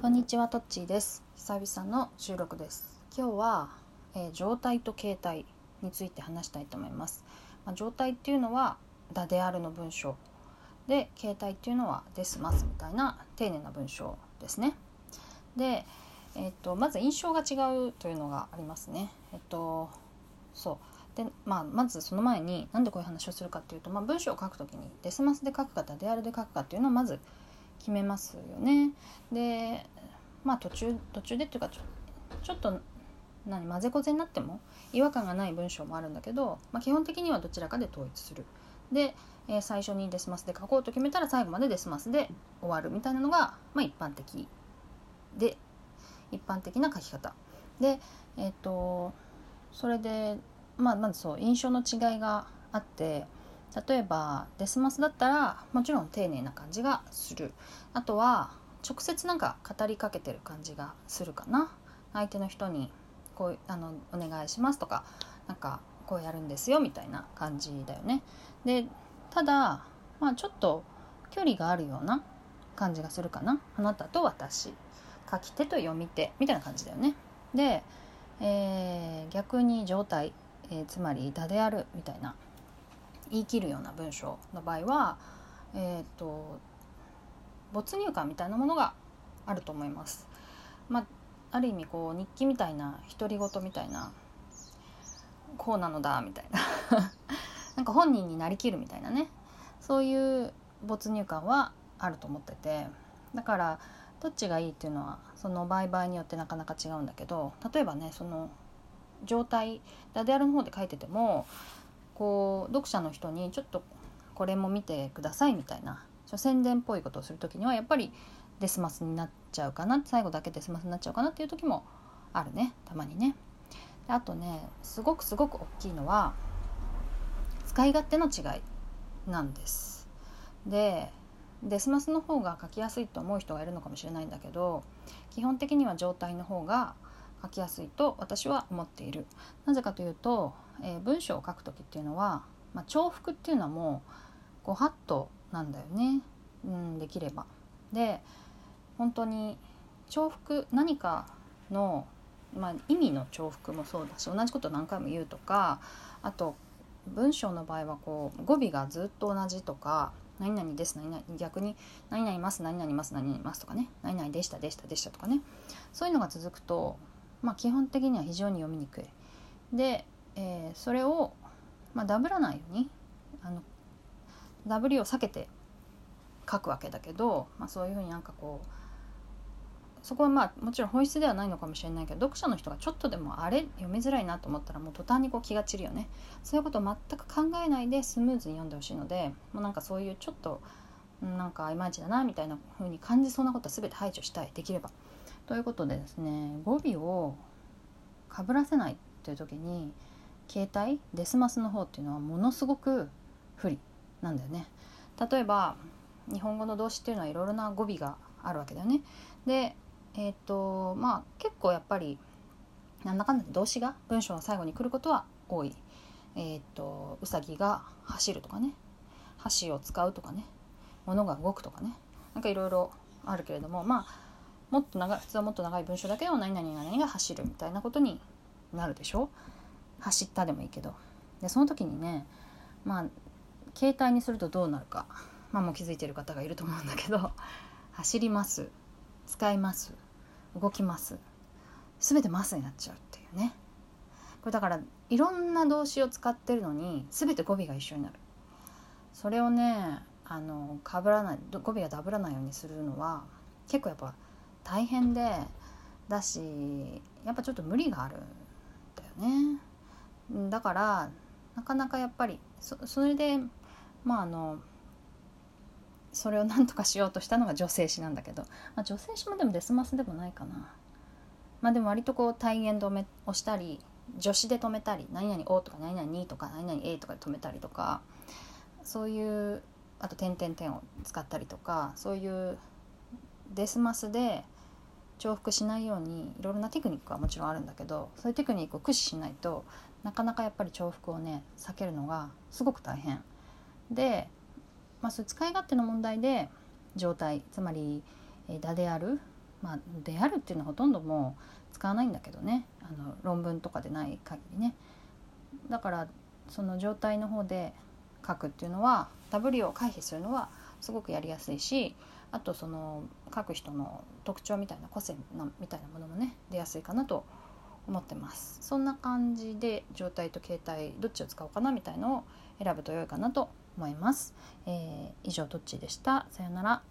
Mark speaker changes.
Speaker 1: こんにちはトッチーです。久々の収録です。今日は、えー、状態と形態について話したいと思います、まあ、状態っていうのはダであるの文章。で形態っていうのはですますみたいな丁寧な文章ですね。で、えーと、まず印象が違うというのがありますね。えっ、ー、とそう。で、まあ、まずその前に何でこういう話をするかっていうと、まあ、文章を書くときにデスマスで書くかダであるで書くかっていうのをまず決めますよね。でまあ途中途中でっていうかちょちょっと何混ぜこぜになっても違和感がない文章もあるんだけど、まあ、基本的にはどちらかで統一する。で、えー、最初にデスマスで書こうと決めたら最後までデスマスで終わるみたいなのが、まあ、一般的で一般的な書き方。でえっ、ー、とそれで、まあ、まずそう印象の違いがあって例えばデスマスだったらもちろん丁寧な感じがする。あとは直接なんか語りかけてる感じがするかな。相手の人にこうあのお願いしますとかなんかこうやるんですよみたいな感じだよね。でただまあちょっと距離があるような感じがするかな。あなたと私。書き手と読み手。みたいな感じだよね。で、えー、逆に状態、えー、つまり「だである」みたいな言い切るような文章の場合は、えーと、没入感みたいなものがあると思います。まあ、ある意味こう日記みたいな独り言みたいなこうなのだみたいな。なんか本人になりきるみたいなね。そういう没入感はあると思ってて。だからどっちがいいっていうのはその場合場合によってなかなか違うんだけど例えばねその状態ダデアルの方で書いててもこう読者の人にちょっとこれも見てくださいみたいな宣伝っぽいことをする時にはやっぱりデスマスになっちゃうかな最後だけデスマスになっちゃうかなっていう時もあるねたまにね。あとねすごくすごく大きいのは使い勝手の違いなんです。でデスマスの方が書きやすいと思う人がいるのかもしれないんだけど基本的には状態の方が書きやすいと私は思っている。なぜかというとえー、文章を書く時っていうのは、まあ、重複っていうのはもうご法度なんだよね、うん、できれば。で本当に重複何かの、まあ、意味の重複もそうだし同じこと何回も言うとかあと文章の場合はこう語尾がずっと同じとか何々です何々逆に何々ます何々ます何々ますとかね何々でしたでしたでしたとかねそういうのが続くと、まあ、基本的には非常に読みにくい。でえー、それを、まあ、ダブらないようにあのダブりを避けて書くわけだけど、まあ、そういうふうになんかこうそこはまあもちろん本質ではないのかもしれないけど読者の人がちょっとでもあれ読みづらいなと思ったらもう途端にこう気が散るよねそういうことを全く考えないでスムーズに読んでほしいのでもうなんかそういうちょっとなんかいまいちだなみたいな風に感じそうなことは全て排除したいできれば。ということでですね語尾をかぶらせないという時に携帯デスマスの方っていうのはものすごく不利なんだよね。例えば日本語の動詞っていうのはいろいろな語尾があるわけだよね。でえっ、とまあ結構やっぱりなんだかんだ動詞が文章の最後に来ることは多い。えっ、とうさぎが走るとかね箸を使うとかね物が動くとかねなんかいろいろあるけれどもまあもっと長普通はもっと長い文章だけど何々何が走るみたいなことになるでしょ？走ったでもいいけど。でその時にねまあ携帯にするとどうなるか。まあもう気づいてる方がいると思うんだけど。走ります。使います。動きます。全てマスになっちゃうっていうね。これだからいろんな動詞を使ってるのに全て語尾が一緒になる。それをねあの被らない語尾がダブらないようにするのは結構やっぱ大変でだしやっぱちょっと無理があるんだよね。だからなかなかやっぱりそれでまああのそれを何とかしようとしたのが女性誌なんだけど、まあ、女性誌もでもデスマスでもないかな。まあでも割とこう体言止めをしたり助詞で止めたり何々「お」とか何々「に」とか何々「え」とかで止めたりとかそういうあと点々点を使ったりとかそういうデスマスで重複しないようにいろいろなテクニックはもちろんあるんだけどそういうテクニックを駆使しないとなかなかやっぱり重複をね避けるのがすごく大変。で、まあ、そういう使い勝手の問題で状態つまり「だ」であるまあであるっていうのはほとんどもう使わないんだけどね。あの論文とかでない限りね。だからその状態の方で書くっていうのはダブリを回避するのはすごくやりやすいしあとその書く人の特徴みたいな個性なみたいなものもね出やすいかなと思ってます。そんな感じで状態と形態どっちを使おうかなみたいのを選ぶと良いかなと思います、えー、以上どっちでした？さようなら。